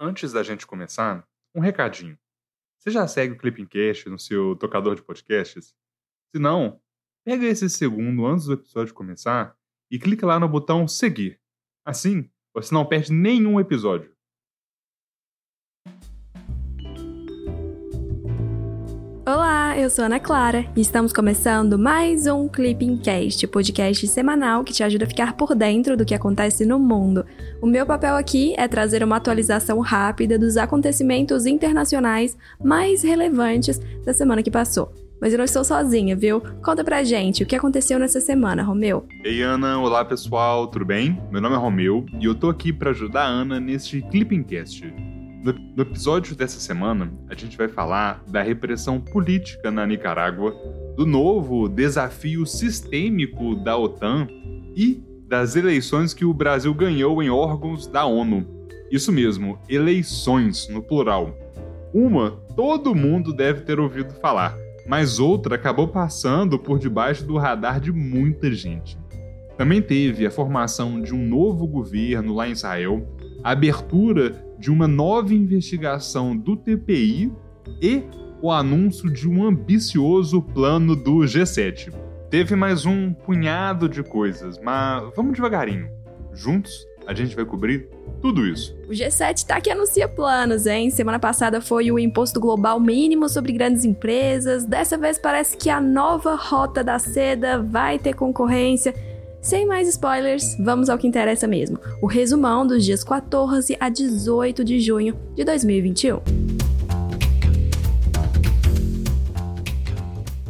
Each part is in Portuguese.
Antes da gente começar, um recadinho. Você já segue o Clipping Cast no seu tocador de podcasts? Se não, pega esse segundo antes do episódio começar e clica lá no botão seguir. Assim, você não perde nenhum episódio. Eu sou Ana Clara e estamos começando mais um Clipping Cast, podcast semanal que te ajuda a ficar por dentro do que acontece no mundo. O meu papel aqui é trazer uma atualização rápida dos acontecimentos internacionais mais relevantes da semana que passou. Mas eu não estou sozinha, viu? Conta pra gente o que aconteceu nessa semana, Romeu. Ei, Ana, olá pessoal, tudo bem? Meu nome é Romeu e eu tô aqui para ajudar a Ana neste Clipping Cast. No, episódio dessa semana, a gente vai falar da repressão política na Nicarágua, do novo desafio sistêmico da OTAN e das eleições que o Brasil ganhou em órgãos da ONU. Isso mesmo, eleições no plural. Uma todo mundo deve ter ouvido falar, mas outra acabou passando por debaixo do radar de muita gente. Também teve a formação de um novo governo lá em Israel, a abertura de uma nova investigação do TPI e o anúncio de um ambicioso plano do G7. Teve mais um punhado de coisas, mas vamos devagarinho. Juntos, a gente vai cobrir tudo isso. O G7 tá que anuncia planos, hein? Semana passada foi o imposto global mínimo sobre grandes empresas. Dessa vez parece que a nova rota da seda vai ter concorrência. Sem mais spoilers, vamos ao que interessa mesmo: o resumão dos dias 14 a 18 de junho de 2021.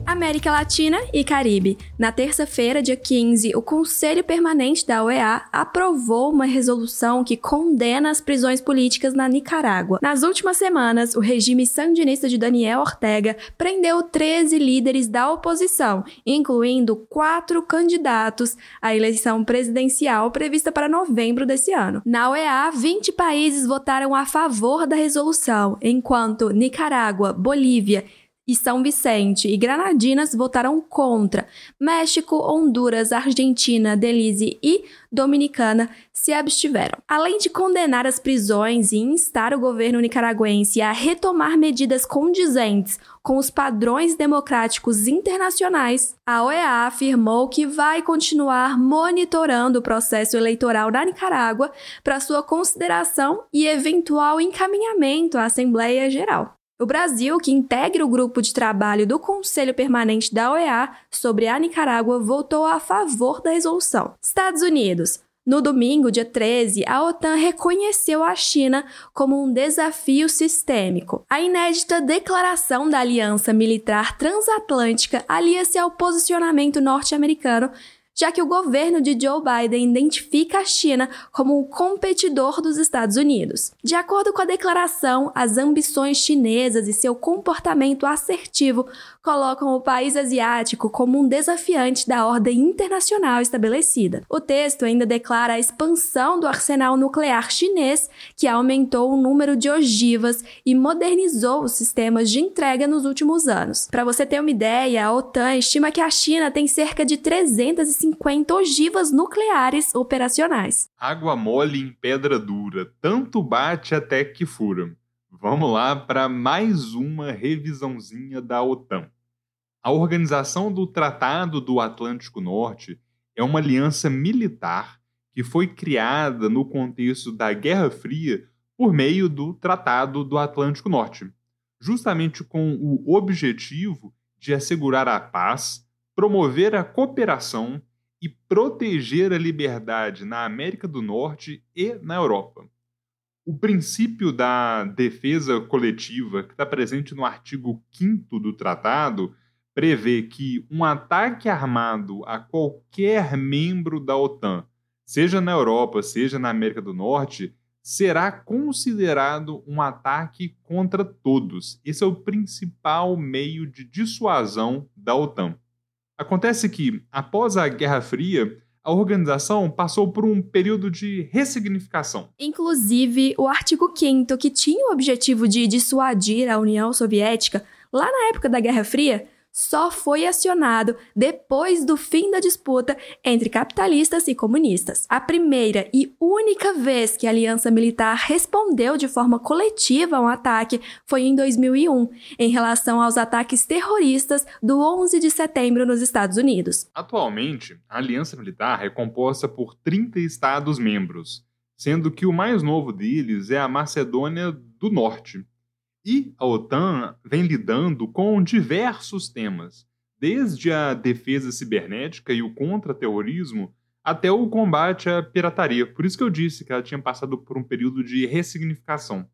América Latina e Caribe. Na terça-feira, dia 15, o Conselho Permanente da OEA aprovou uma resolução que condena as prisões políticas na Nicarágua. Nas últimas semanas, o regime sandinista de Daniel Ortega prendeu 13 líderes da oposição, incluindo quatro candidatos à eleição presidencial prevista para novembro desse ano. Na OEA, 20 países votaram a favor da resolução, enquanto Nicarágua, Bolívia e São Vicente e Granadinas votaram contra. México, Honduras, Argentina, Belize e Dominicana se abstiveram. Além de condenar as prisões e instar o governo nicaragüense a retomar medidas condizentes com os padrões democráticos internacionais, a OEA afirmou que vai continuar monitorando o processo eleitoral na Nicarágua para sua consideração e eventual encaminhamento à Assembleia Geral. O Brasil, que integra o grupo de trabalho do Conselho Permanente da OEA sobre a Nicarágua, votou a favor da resolução. Estados Unidos. No domingo, dia 13, a OTAN reconheceu a China como um desafio sistêmico. A inédita declaração da Aliança Militar Transatlântica alia-se ao posicionamento norte-americano já que o governo de Joe Biden identifica a China como um competidor dos Estados Unidos. De acordo com a declaração, as ambições chinesas e seu comportamento assertivo colocam o país asiático como um desafiante da ordem internacional estabelecida. O texto ainda declara a expansão do arsenal nuclear chinês, que aumentou o número de ogivas e modernizou os sistemas de entrega nos últimos anos. Para você ter uma ideia, a OTAN estima que a China tem cerca de 350 50 ogivas nucleares operacionais. Água mole em pedra dura, tanto bate até que fura. Vamos lá para mais uma revisãozinha da OTAN. A Organização do Tratado do Atlântico Norte é uma aliança militar que foi criada no contexto da Guerra Fria por meio do Tratado do Atlântico Norte, justamente com o objetivo de assegurar a paz, promover a cooperação e proteger a liberdade na América do Norte e na Europa. O princípio da defesa coletiva, que está presente no artigo 5 do tratado, prevê que um ataque armado a qualquer membro da OTAN, seja na Europa, seja na América do Norte, será considerado um ataque contra todos. Esse é o principal meio de dissuasão da OTAN. Acontece que, após a Guerra Fria, a organização passou por um período de ressignificação. Inclusive, o artigo 5 que tinha o objetivo de dissuadir a União Soviética, lá na época da Guerra Fria, só foi acionado depois do fim da disputa entre capitalistas e comunistas. A primeira e única vez que a aliança militar respondeu de forma coletiva a um ataque foi em 2001, em relação aos ataques terroristas do 11 de setembro nos Estados Unidos. Atualmente, a aliança militar é composta por 30 Estados-membros, sendo que o mais novo deles é a Macedônia do Norte. E a OTAN vem lidando com diversos temas, desde a defesa cibernética e o contra-terrorismo até o combate à pirataria. Por isso que eu disse que ela tinha passado por um período de ressignificação.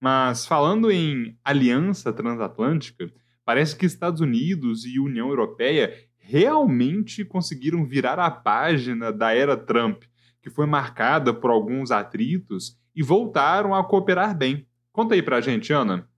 Mas falando em aliança transatlântica, parece que Estados Unidos e União Europeia realmente conseguiram virar a página da era Trump, que foi marcada por alguns atritos, e voltaram a cooperar bem. Conta aí pra gente, Ana.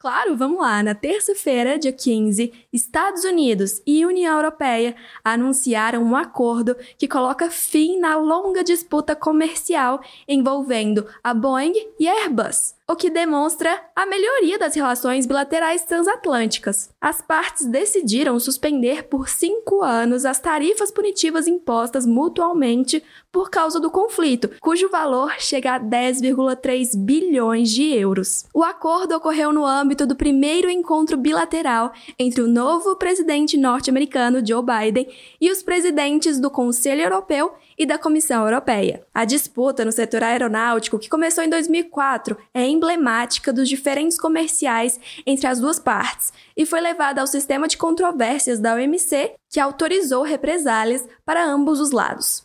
Claro, vamos lá. Na terça-feira, dia 15, Estados Unidos e União Europeia anunciaram um acordo que coloca fim na longa disputa comercial envolvendo a Boeing e a Airbus o que demonstra a melhoria das relações bilaterais transatlânticas. As partes decidiram suspender por cinco anos as tarifas punitivas impostas mutualmente por causa do conflito, cujo valor chega a 10,3 bilhões de euros. O acordo ocorreu no âmbito do primeiro encontro bilateral entre o novo presidente norte-americano Joe Biden e os presidentes do Conselho Europeu e da Comissão Europeia. A disputa no setor aeronáutico, que começou em 2004, é emblemática dos diferentes comerciais entre as duas partes e foi levada ao sistema de controvérsias da OMC, que autorizou represálias para ambos os lados.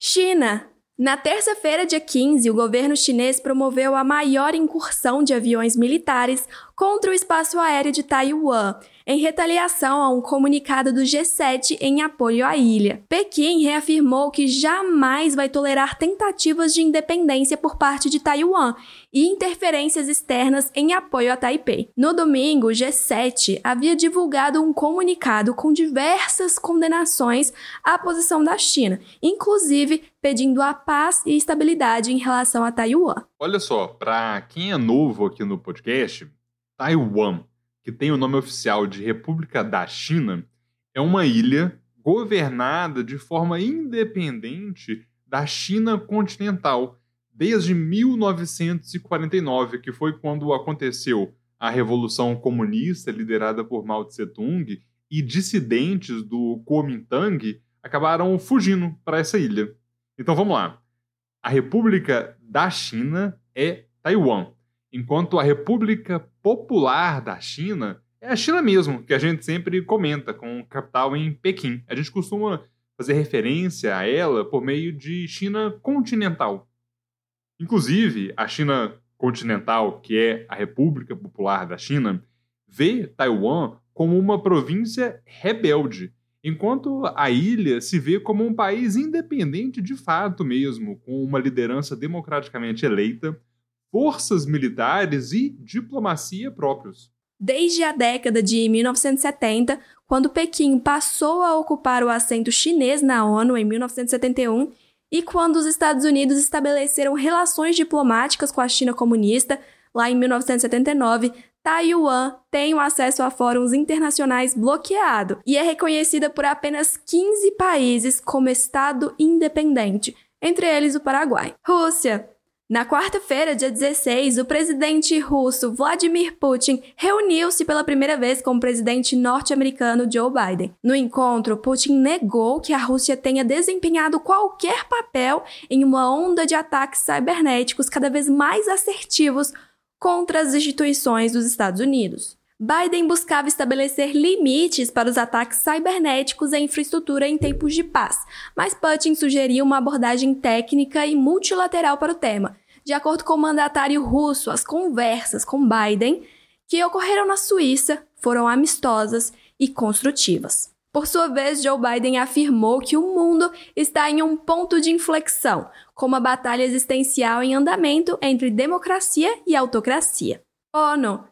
China. Na terça-feira, dia 15, o governo chinês promoveu a maior incursão de aviões militares contra o espaço aéreo de Taiwan, em retaliação a um comunicado do G7 em apoio à ilha. Pequim reafirmou que jamais vai tolerar tentativas de independência por parte de Taiwan e interferências externas em apoio a Taipei. No domingo, o G7 havia divulgado um comunicado com diversas condenações à posição da China, inclusive pedindo a paz e estabilidade em relação a Taiwan. Olha só, para quem é novo aqui no podcast, Taiwan, que tem o nome oficial de República da China, é uma ilha governada de forma independente da China continental desde 1949, que foi quando aconteceu a Revolução Comunista liderada por Mao Tse-tung e dissidentes do Kuomintang acabaram fugindo para essa ilha. Então vamos lá. A República da China é Taiwan enquanto a República Popular da China é a China mesmo, que a gente sempre comenta, com capital em Pequim. A gente costuma fazer referência a ela por meio de China continental. Inclusive, a China continental, que é a República Popular da China, vê Taiwan como uma província rebelde, enquanto a ilha se vê como um país independente de fato mesmo, com uma liderança democraticamente eleita forças militares e diplomacia próprios. Desde a década de 1970, quando Pequim passou a ocupar o assento chinês na ONU em 1971, e quando os Estados Unidos estabeleceram relações diplomáticas com a China comunista, lá em 1979, Taiwan tem o acesso a fóruns internacionais bloqueado e é reconhecida por apenas 15 países como Estado independente, entre eles o Paraguai. Rússia. Na quarta-feira, dia 16, o presidente russo Vladimir Putin reuniu-se pela primeira vez com o presidente norte-americano Joe Biden. No encontro, Putin negou que a Rússia tenha desempenhado qualquer papel em uma onda de ataques cibernéticos cada vez mais assertivos contra as instituições dos Estados Unidos. Biden buscava estabelecer limites para os ataques cibernéticos à infraestrutura em tempos de paz, mas Putin sugeria uma abordagem técnica e multilateral para o tema. De acordo com o mandatário russo, as conversas com Biden, que ocorreram na Suíça, foram amistosas e construtivas. Por sua vez, Joe Biden afirmou que o mundo está em um ponto de inflexão, com uma batalha existencial em andamento entre democracia e autocracia. ONU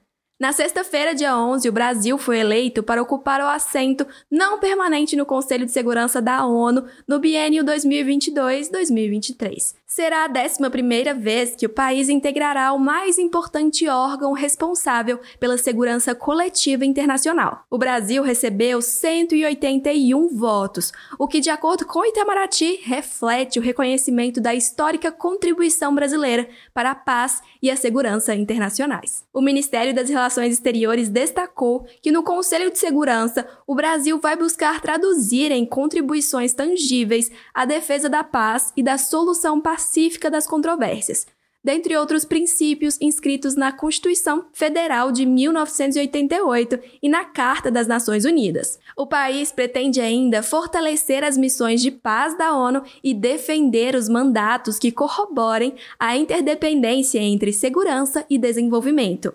Na sexta-feira, dia 11, o Brasil foi eleito para ocupar o assento não permanente no Conselho de Segurança da ONU no biênio 2022-2023. Será a 11ª vez que o país integrará o mais importante órgão responsável pela segurança coletiva internacional. O Brasil recebeu 181 votos, o que, de acordo com Itamaraty, reflete o reconhecimento da histórica contribuição brasileira para a paz e a segurança internacionais. O Ministério das Relações Relações Exteriores destacou que no Conselho de Segurança o Brasil vai buscar traduzir em contribuições tangíveis a defesa da paz e da solução pacífica das controvérsias, dentre outros princípios inscritos na Constituição Federal de 1988 e na Carta das Nações Unidas. O país pretende ainda fortalecer as missões de paz da ONU e defender os mandatos que corroborem a interdependência entre segurança e desenvolvimento.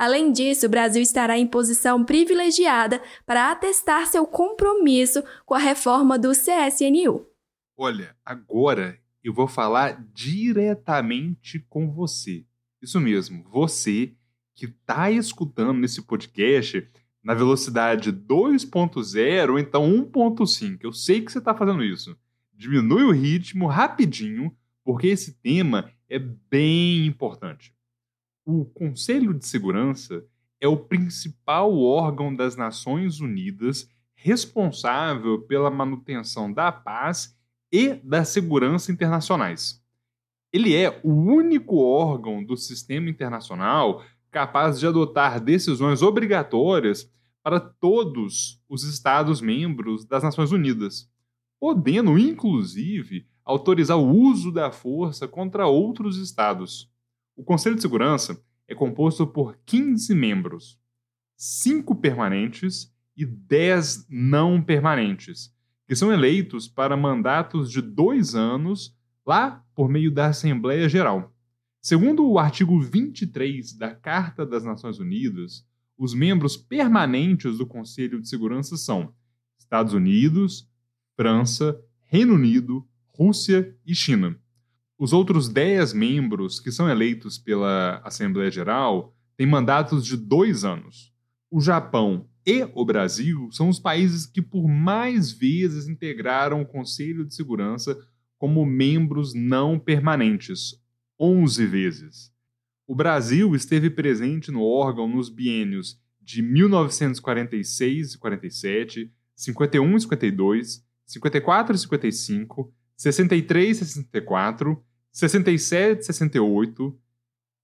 Além disso, o Brasil estará em posição privilegiada para atestar seu compromisso com a reforma do CSNU. Olha, agora eu vou falar diretamente com você. Isso mesmo, você que está escutando nesse podcast na velocidade 2.0 ou então 1.5. Eu sei que você está fazendo isso. Diminui o ritmo rapidinho, porque esse tema é bem importante. O Conselho de Segurança é o principal órgão das Nações Unidas responsável pela manutenção da paz e da segurança internacionais. Ele é o único órgão do sistema internacional capaz de adotar decisões obrigatórias para todos os Estados-membros das Nações Unidas, podendo, inclusive, autorizar o uso da força contra outros Estados. O Conselho de Segurança é composto por 15 membros, 5 permanentes e 10 não permanentes, que são eleitos para mandatos de dois anos lá por meio da Assembleia Geral. Segundo o artigo 23 da Carta das Nações Unidas, os membros permanentes do Conselho de Segurança são Estados Unidos, França, Reino Unido, Rússia e China. Os outros 10 membros que são eleitos pela Assembleia Geral têm mandatos de dois anos. O Japão e o Brasil são os países que por mais vezes integraram o Conselho de Segurança como membros não permanentes 11 vezes. O Brasil esteve presente no órgão nos biênios de 1946 e 47, 51 e 52, 54 e 55, 63 e 64 67, 68,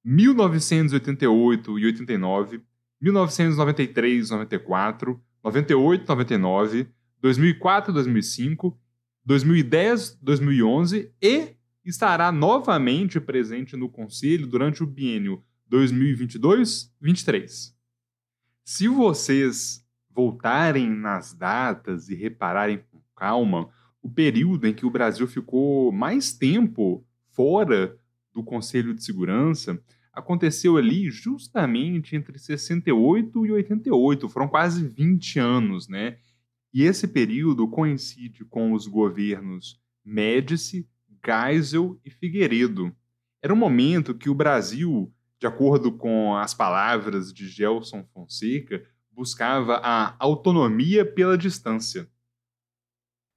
1988 e 89, 1993 94, 98 99, 2004 2005, 2010 2011 e estará novamente presente no Conselho durante o biênio 2022-23. Se vocês voltarem nas datas e repararem com calma, o período em que o Brasil ficou mais tempo fora do Conselho de Segurança aconteceu ali justamente entre 68 e 88, foram quase 20 anos, né? E esse período coincide com os governos Médici, Geisel e Figueiredo. Era um momento que o Brasil, de acordo com as palavras de Gelson Fonseca, buscava a autonomia pela distância.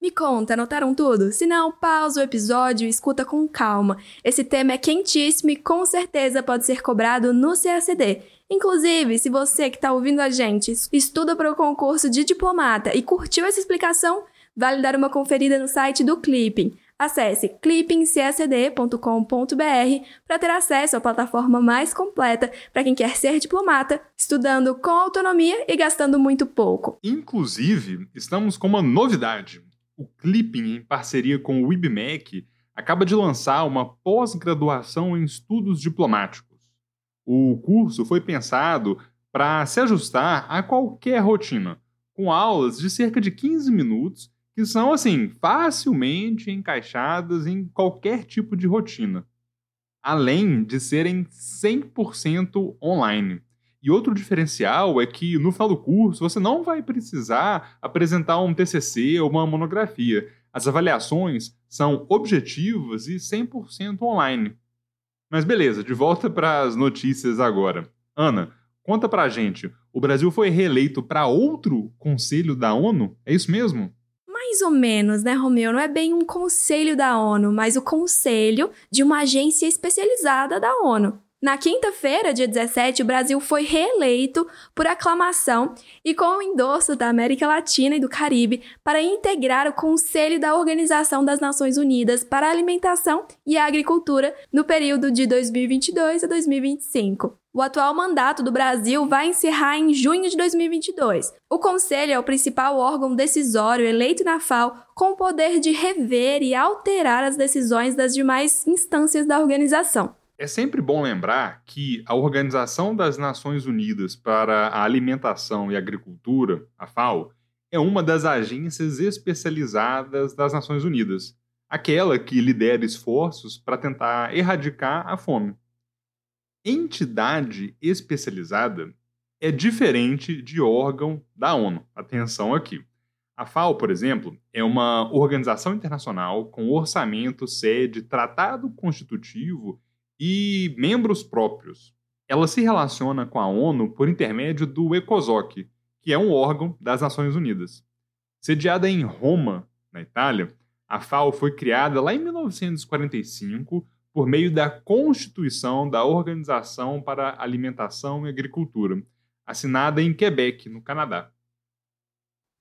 Me conta, anotaram tudo? Se não, pausa o episódio e escuta com calma. Esse tema é quentíssimo e com certeza pode ser cobrado no CACD. Inclusive, se você que está ouvindo a gente estuda para o concurso de diplomata e curtiu essa explicação, vale dar uma conferida no site do Clipping. Acesse clippingcacd.com.br para ter acesso à plataforma mais completa para quem quer ser diplomata, estudando com autonomia e gastando muito pouco. Inclusive, estamos com uma novidade o Clipping, em parceria com o IBMEC, acaba de lançar uma pós-graduação em estudos diplomáticos. O curso foi pensado para se ajustar a qualquer rotina, com aulas de cerca de 15 minutos que são assim facilmente encaixadas em qualquer tipo de rotina, além de serem 100% online. E outro diferencial é que no final do curso você não vai precisar apresentar um TCC ou uma monografia. As avaliações são objetivas e 100% online. Mas beleza, de volta para as notícias agora. Ana, Conta pra gente, o Brasil foi reeleito para outro conselho da ONU? É isso mesmo? Mais ou menos, né, Romeu? Não é bem um conselho da ONU, mas o conselho de uma agência especializada da ONU. Na quinta-feira, dia 17, o Brasil foi reeleito por aclamação e com o endosso da América Latina e do Caribe para integrar o Conselho da Organização das Nações Unidas para a Alimentação e a Agricultura no período de 2022 a 2025. O atual mandato do Brasil vai encerrar em junho de 2022. O Conselho é o principal órgão decisório eleito na FAO com o poder de rever e alterar as decisões das demais instâncias da organização. É sempre bom lembrar que a Organização das Nações Unidas para a Alimentação e Agricultura, a FAO, é uma das agências especializadas das Nações Unidas, aquela que lidera esforços para tentar erradicar a fome. Entidade especializada é diferente de órgão da ONU. Atenção aqui. A FAO, por exemplo, é uma organização internacional com orçamento, sede, tratado constitutivo e membros próprios. Ela se relaciona com a ONU por intermédio do ECOSOC, que é um órgão das Nações Unidas. Sediada em Roma, na Itália, a FAO foi criada lá em 1945 por meio da Constituição da Organização para Alimentação e Agricultura, assinada em Quebec, no Canadá.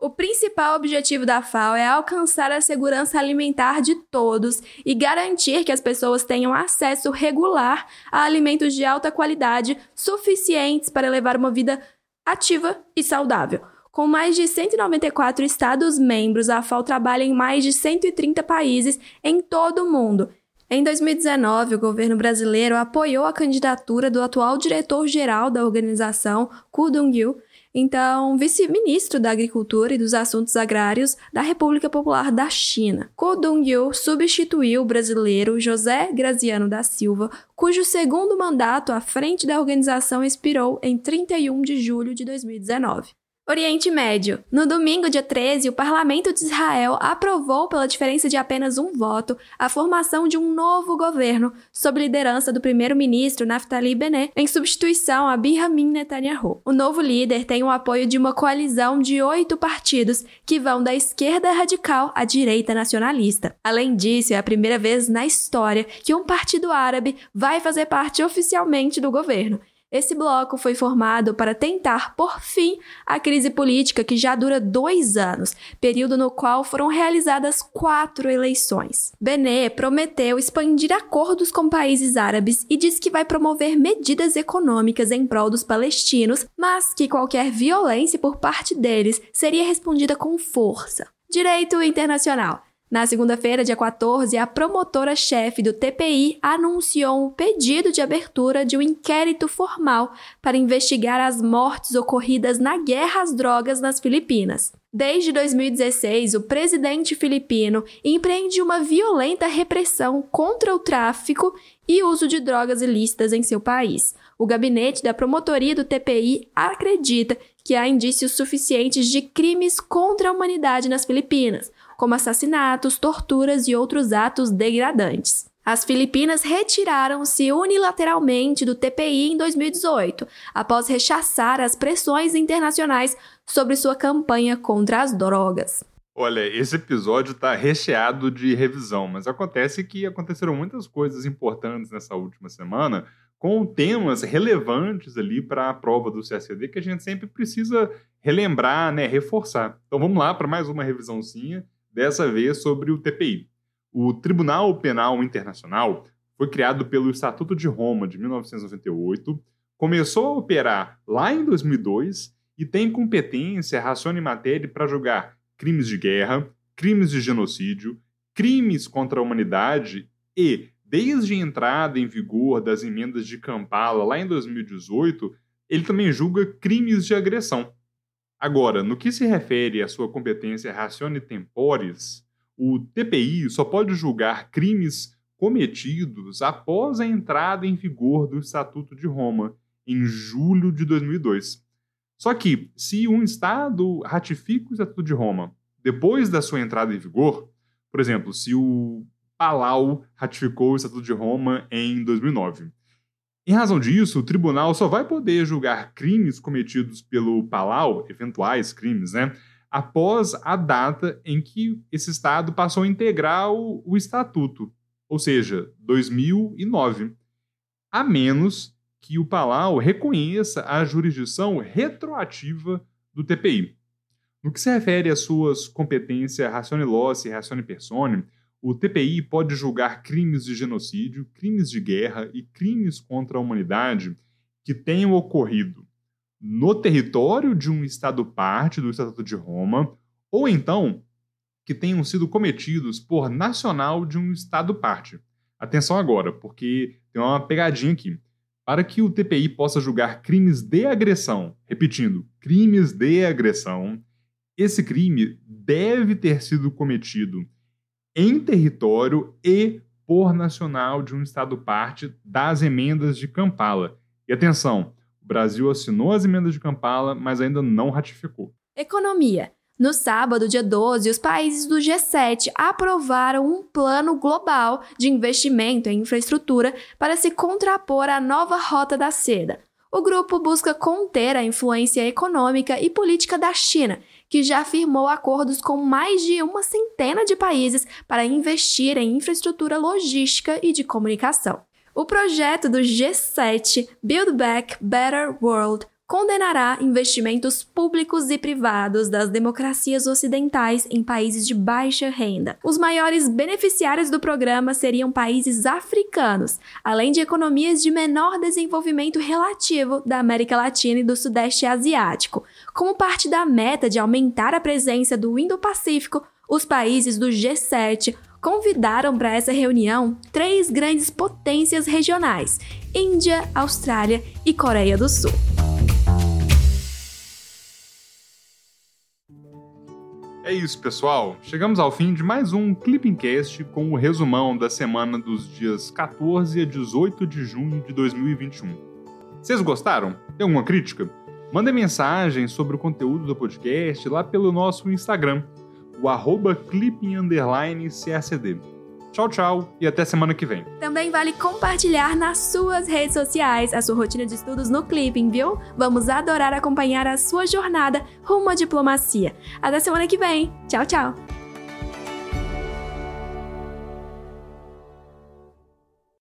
O principal objetivo da FAO é alcançar a segurança alimentar de todos e garantir que as pessoas tenham acesso regular a alimentos de alta qualidade suficientes para levar uma vida ativa e saudável. Com mais de 194 Estados-membros, a FAO trabalha em mais de 130 países em todo o mundo. Em 2019, o governo brasileiro apoiou a candidatura do atual diretor-geral da organização, Ku Dong-yu, então vice-ministro da Agricultura e dos Assuntos Agrários da República Popular da China. Ko Dong-yu substituiu o brasileiro José Graziano da Silva, cujo segundo mandato à frente da organização expirou em 31 de julho de 2019. Oriente Médio. No domingo, dia 13, o Parlamento de Israel aprovou, pela diferença de apenas um voto, a formação de um novo governo, sob liderança do primeiro-ministro Naftali Bennett, em substituição a Benjamin Netanyahu. O novo líder tem o apoio de uma coalizão de oito partidos que vão da esquerda radical à direita nacionalista. Além disso, é a primeira vez na história que um partido árabe vai fazer parte oficialmente do governo. Esse bloco foi formado para tentar por fim a crise política que já dura dois anos, período no qual foram realizadas quatro eleições. Bené prometeu expandir acordos com países árabes e disse que vai promover medidas econômicas em prol dos palestinos, mas que qualquer violência por parte deles seria respondida com força. Direito internacional. Na segunda-feira, dia 14, a promotora-chefe do TPI anunciou um pedido de abertura de um inquérito formal para investigar as mortes ocorridas na guerra às drogas nas Filipinas. Desde 2016, o presidente filipino empreende uma violenta repressão contra o tráfico e uso de drogas ilícitas em seu país. O gabinete da promotoria do TPI acredita que há indícios suficientes de crimes contra a humanidade nas Filipinas, como assassinatos, torturas e outros atos degradantes. As Filipinas retiraram-se unilateralmente do TPI em 2018, após rechaçar as pressões internacionais sobre sua campanha contra as drogas. Olha, esse episódio está recheado de revisão, mas acontece que aconteceram muitas coisas importantes nessa última semana, com temas relevantes ali para a prova do CSD que a gente sempre precisa relembrar, né, reforçar. Então vamos lá para mais uma revisãozinha dessa vez sobre o TPI. O Tribunal Penal Internacional foi criado pelo Estatuto de Roma de 1998, começou a operar lá em 2002 e tem competência, raciona e matéria para julgar crimes de guerra, crimes de genocídio, crimes contra a humanidade e, desde a entrada em vigor das emendas de Kampala lá em 2018, ele também julga crimes de agressão. Agora, no que se refere à sua competência ratione temporis, o TPI só pode julgar crimes cometidos após a entrada em vigor do Estatuto de Roma, em julho de 2002. Só que, se um Estado ratifica o Estatuto de Roma depois da sua entrada em vigor, por exemplo, se o Palau ratificou o Estatuto de Roma em 2009, Em razão disso, o tribunal só vai poder julgar crimes cometidos pelo Palau, eventuais crimes, né? Após a data em que esse Estado passou a integrar o, o Estatuto, ou seja, 2009. A menos que o Palau reconheça a jurisdição retroativa do TPI. No que se refere às suas competências ratione loci e ratione persone, o TPI pode julgar crimes de genocídio, crimes de guerra e crimes contra a humanidade que tenham ocorrido no território de um Estado parte do Estatuto de Roma, ou então que tenham sido cometidos por nacional de um Estado parte. Atenção agora, porque tem uma pegadinha aqui. Para que o TPI possa julgar crimes de agressão, repetindo, crimes de agressão, esse crime deve ter sido cometido em território e por nacional de um Estado parte das emendas de Kampala. E atenção, o Brasil assinou as emendas de Kampala, mas ainda não ratificou. Economia. No sábado, dia 12, os países do G7 aprovaram um plano global de investimento em infraestrutura para se contrapor à nova Rota da Seda. O grupo busca conter a influência econômica e política da China que já firmou acordos com mais de uma centena de países para investir em infraestrutura logística e de comunicação. O projeto do G7 Build Back Better World condenará investimentos públicos e privados das democracias ocidentais em países de baixa renda. Os maiores beneficiários do programa seriam países africanos, além de economias de menor desenvolvimento relativo da América Latina e do Sudeste Asiático. Como parte da meta de aumentar a presença do Indo-Pacífico, os países do G7 convidaram para essa reunião três grandes potências regionais: Índia, Austrália e Coreia do Sul. É isso, pessoal. Chegamos ao fim de mais um Clippingcast com o resumão da semana dos dias 14 a 18 de junho de 2021. Vocês gostaram? Tem alguma crítica? Mandem mensagem sobre o conteúdo do podcast lá pelo nosso Instagram, o arroba. Tchau, tchau e até semana que vem. Também vale compartilhar nas suas redes sociais a sua rotina de estudos no Clipping, viu? Vamos adorar acompanhar a sua jornada rumo à diplomacia. Até semana que vem. Tchau, tchau.